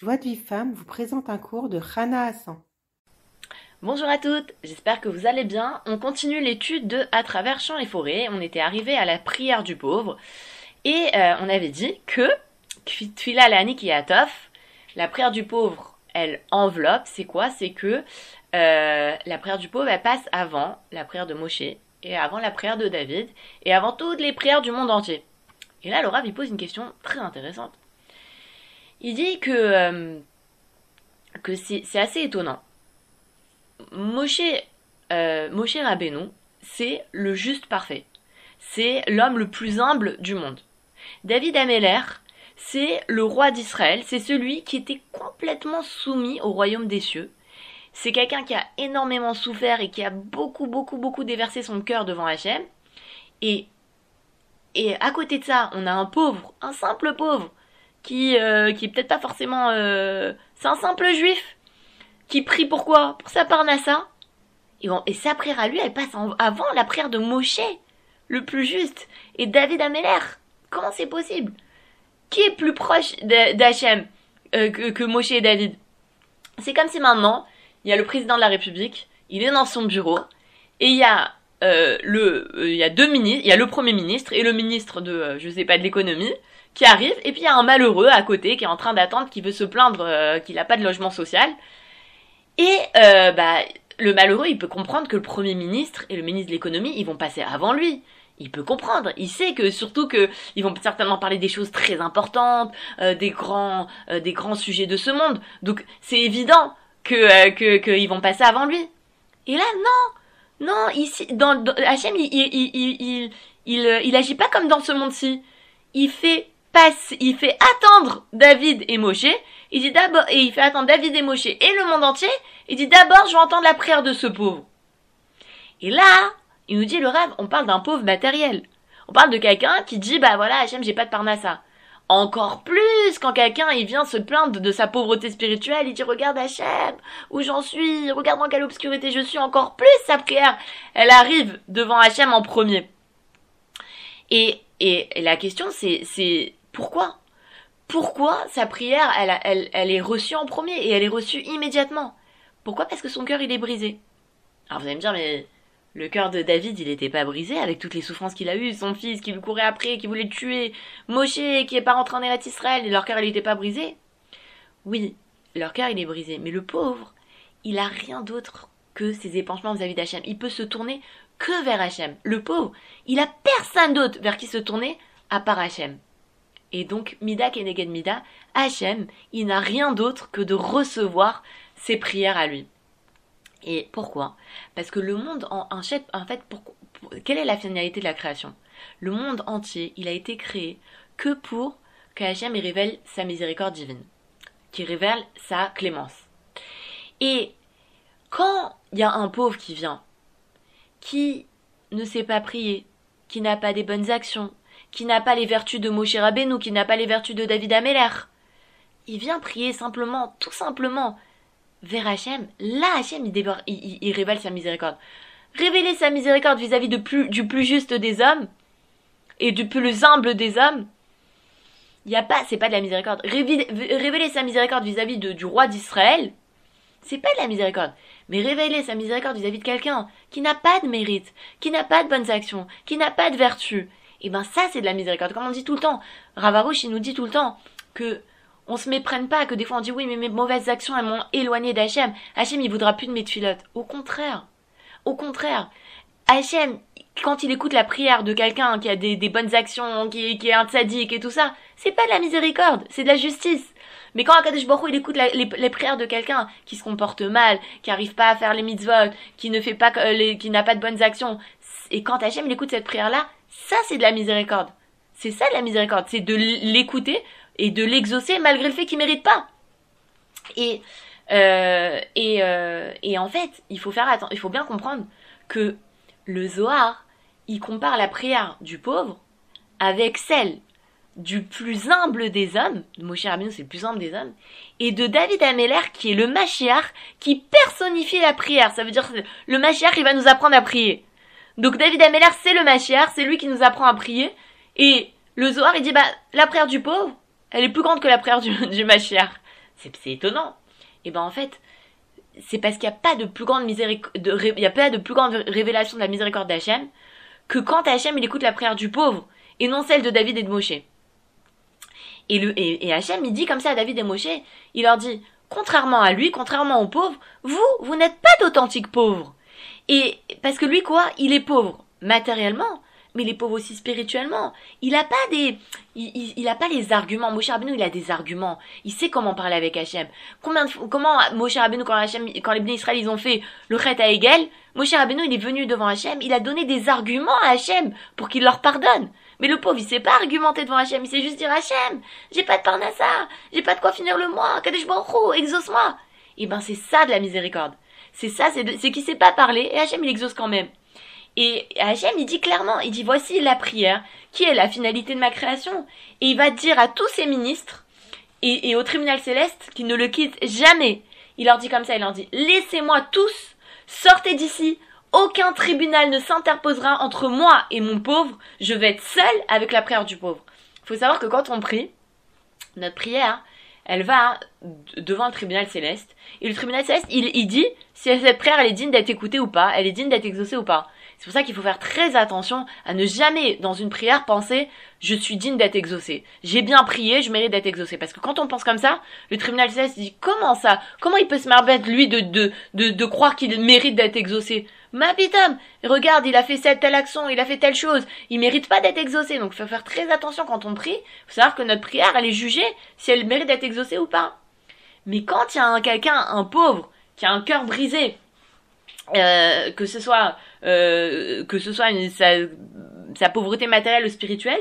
Joie de vie femme vous présente un cours de Rana Hassan. Bonjour à toutes, j'espère que vous allez bien. On continue l'étude de À travers champs et forêts. On était arrivé à la prière du pauvre et euh, on avait dit que la prière du pauvre, elle enveloppe. C'est quoi? C'est que euh, la prière du pauvre, elle passe avant la prière de Moshe et avant la prière de David et avant toutes les prières du monde entier. Et là, Laura lui pose une question très intéressante. Il dit que, euh, que c'est assez étonnant. Moshe, euh, Moshe Rabbeinu, c'est le juste parfait. C'est l'homme le plus humble du monde. David Ameller, c'est le roi d'Israël, c'est celui qui était complètement soumis au royaume des cieux. C'est quelqu'un qui a énormément souffert et qui a beaucoup, beaucoup, beaucoup déversé son cœur devant Hachem. Et, et à côté de ça, on a un pauvre, un simple pauvre, qui, euh, qui est peut-être pas forcément... Euh, c'est un simple juif qui prie pourquoi Pour sa parnassa. Et, et sa prière à lui, elle passe avant la prière de Moshe, le plus juste, et David Améler. Comment c'est possible? Qui est plus proche d'Hachem euh, que, que Moshe et David? C'est comme si maintenant, il y a le président de la République, il est dans son bureau, et il y a euh, le, il y a deux ministres, il y a le premier ministre et le ministre de, je sais pas, de l'économie, qui arrive, et puis il y a un malheureux à côté qui est en train d'attendre, qui veut se plaindre euh, qu'il n'a pas de logement social. Et euh, bah, le malheureux, il peut comprendre que le Premier ministre et le ministre de l'économie, ils vont passer avant lui. Il peut comprendre, il sait que surtout que ils vont certainement parler des choses très importantes, euh, des grands, des grands sujets de ce monde. Donc c'est évident que que qu'ils vont passer avant lui. Et là, non, non, ici, dans, dans Hachem, il il, il, il, il, il agit pas comme dans ce monde-ci. Il fait il fait attendre David et Moshe. Il dit d'abord, et il fait attendre David et Moshe et le monde entier. Il dit d'abord, je vais entendre la prière de ce pauvre. Et là, il nous dit le rêve, on parle d'un pauvre matériel. On parle de quelqu'un qui dit, bah voilà, Hachem, j'ai pas de parnassa. Encore plus quand quelqu'un il vient se plaindre de sa pauvreté spirituelle, il dit regarde Hachem, où j'en suis, regarde dans quelle obscurité je suis, encore plus sa prière, elle arrive devant Hachem en premier. Et, et, et la question c'est, c'est pourquoi? Pourquoi sa prière, elle, elle, elle est reçue en premier et elle est reçue immédiatement? Pourquoi? Parce que son cœur, il est brisé. Alors vous allez me dire, mais le cœur de David, il n'était pas brisé avec toutes les souffrances qu'il a eues, son fils qui lui courait après, qui voulait le tuer, Moshe qui est pas rentré en Eretz Israël et leur cœur, il n'était pas brisé? Oui, leur cœur, il est brisé, mais le pauvre, il a rien d'autre que ses épanchements vis-à-vis d'Hachem. Il peut se tourner que vers Hachem. Le pauvre, il a personne d'autre vers qui se tourner à part Hachem. Et donc, Mida Keneged Mida, Hachem, il n'a rien d'autre que de recevoir ses prières à lui. Et pourquoi? Parce que le monde en, en fait, quelle est la finalité de la création? Le monde entier, il a été créé que pour que Hachem révèle sa miséricorde divine, qui révèle sa clémence. Et quand il y a un pauvre qui vient, qui ne sait pas prier, qui n'a pas des bonnes actions, qui n'a pas les vertus de Moshe Rabbeinu, qui n'a pas les vertus de David Ameller. Il vient prier simplement, tout simplement, vers Hachem. Là, Hachem, il, révèle sa miséricorde. Révéler sa miséricorde vis-à-vis du plus juste des hommes et du plus humble des hommes, il a pas, c'est pas de la miséricorde. Révéler, sa miséricorde vis-à-vis du roi d'Israël, c'est pas de la miséricorde. Mais révéler sa miséricorde vis-à-vis de quelqu'un qui n'a pas de mérite, qui n'a pas de bonnes actions, qui n'a pas de vertu, et eh ben ça c'est de la miséricorde. Comme on dit tout le temps, Ravarouche il nous dit tout le temps que on se méprenne pas, que des fois on dit oui mais mes mauvaises actions elles m'ont éloigné d'Hachem. Hachem il voudra plus de mes tuilottes. Au contraire. Au contraire. Hachem, quand il écoute la prière de quelqu'un qui a des, bonnes actions, qui, qui est un tzaddik et tout ça, c'est pas de la miséricorde, c'est de la justice. Mais quand Akadosh Baruch il écoute les, prières de quelqu'un qui se comporte mal, qui arrive pas à faire les mitzvot, qui ne fait pas, euh, qui n'a pas de bonnes actions, et quand Hachem il écoute cette prière là, ça, c'est de la miséricorde. C'est ça la miséricorde, c'est de l'écouter et de l'exaucer malgré le fait qu'il mérite pas. Et euh, et, euh, et en fait, il faut faire il faut bien comprendre que le Zohar, il compare la prière du pauvre avec celle du plus humble des hommes, Moshe Rabbeinu c'est le plus humble des hommes, et de David Ameller qui est le Mashiach qui personnifie la prière. Ça veut dire le Mashiach il va nous apprendre à prier. Donc David Ameller, c'est le Machiar, c'est lui qui nous apprend à prier. Et le Zohar, il dit, bah, la prière du pauvre, elle est plus grande que la prière du, du c'est étonnant. Et ben en fait, c'est parce qu'il n'y a pas de plus grande miséricorde, il y a pas de plus grande révélation de la miséricorde d'Hachem que quand Hachem il écoute la prière du pauvre et non celle de David et de Moshe. Et, le, et, Hachem il dit comme ça à David et Moshe, il leur dit, contrairement à lui, contrairement aux pauvres, vous, vous n'êtes pas d'authentiques pauvres. Et parce que lui quoi, il est pauvre matériellement, mais il est pauvre aussi spirituellement. Il a pas des, il, il, a pas les arguments. Moshe Rabbeinu, il a des arguments. Il sait comment parler avec Hachem. Combien comment Moshe Rabbeinu, quand Hachem, quand les bénis Israël, ils ont fait le chet à Egel, Moshe Rabbeinu, il est venu devant Hachem, il a donné des arguments à Hachem pour qu'il leur pardonne. Mais le pauvre, il sait pas argumenter devant Hachem, il sait juste dire Hachem, j'ai pas de parnassa, j'ai pas de quoi finir le mois, Kadesh Baruch exauce-moi. Et eh ben, c'est ça de la miséricorde. C'est ça, c'est qu'il sait pas parler, et Hachem, il exauce quand même. Et Hachem, il dit clairement, il dit voici la prière, qui est la finalité de ma création. Et il va dire à tous ses ministres et, au tribunal céleste qu'ils ne le quittent jamais. Il leur dit comme ça, il leur dit, laissez-moi tous, sortez d'ici, aucun tribunal ne s'interposera entre moi et mon pauvre, je vais être seul avec la prière du pauvre. Il faut savoir que quand on prie, notre prière, elle va devant le tribunal céleste, et le tribunal céleste, il, il dit si cette prière, elle est digne d'être écoutée ou pas, elle est digne d'être exaucée ou pas. C'est pour ça qu'il faut faire très attention à ne jamais, dans une prière, penser je suis digne d'être exaucé. J'ai bien prié, je mérite d'être exaucé. Parce que quand on pense comme ça, le tribunal céleste dit comment ça? Comment il peut se permettre, lui, de, de, de, de croire qu'il mérite d'être exaucé? Ma pitam Regarde, il a fait cette telle action, il a fait telle chose, il mérite pas d'être exaucé. Donc il faut faire très attention quand on prie. Il faut savoir que notre prière, elle est jugée si elle mérite d'être exaucée ou pas. Mais quand il y a quelqu'un, un pauvre, qui a un cœur brisé, euh, que ce soit euh, que ce soit une, sa, pauvreté matérielle ou spirituelle,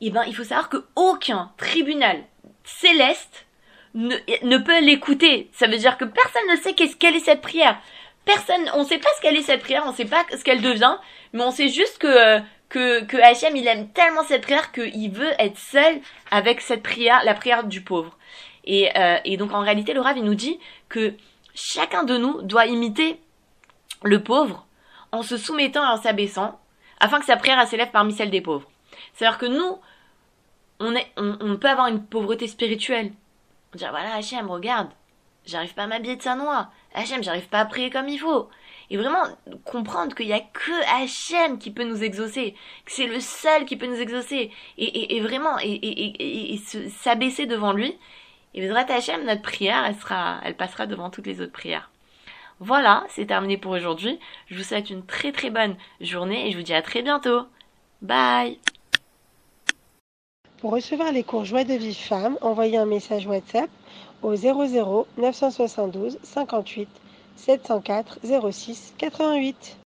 eh ben il faut savoir que aucun tribunal céleste ne, ne peut l'écouter. Ça veut dire que personne ne sait qu'est-ce quelle est cette prière. Personne, on sait pas ce qu'elle est cette prière, on sait pas ce qu'elle devient, mais on sait juste que que que Hachem il aime tellement cette prière qu'il veut être seul avec cette prière, la prière du pauvre. Et, euh, et donc en réalité le Rav il nous dit que chacun de nous doit imiter le pauvre en se soumettant et en s'abaissant, afin que sa prière s'élève parmi celles des pauvres. C'est-à-dire que nous, on, est, peut avoir une pauvreté spirituelle. On dire, voilà, Hachem, regarde, j'arrive pas à m'habiller de sa noix. Hachem, j'arrive pas à prier comme il faut. Et vraiment comprendre qu'il y a que Hachem qui peut nous exaucer, que c'est le seul qui peut nous exaucer. Et, vraiment, et, et s'abaisser devant lui. Et Hachem, notre prière, elle sera, elle passera devant toutes les autres prières. Voilà, c'est terminé pour aujourd'hui. Je vous souhaite une très très bonne journée et je vous dis à très bientôt. Bye Pour recevoir les cours Joie de vie femme, envoyez un message WhatsApp au 00 972 58 704 06 88.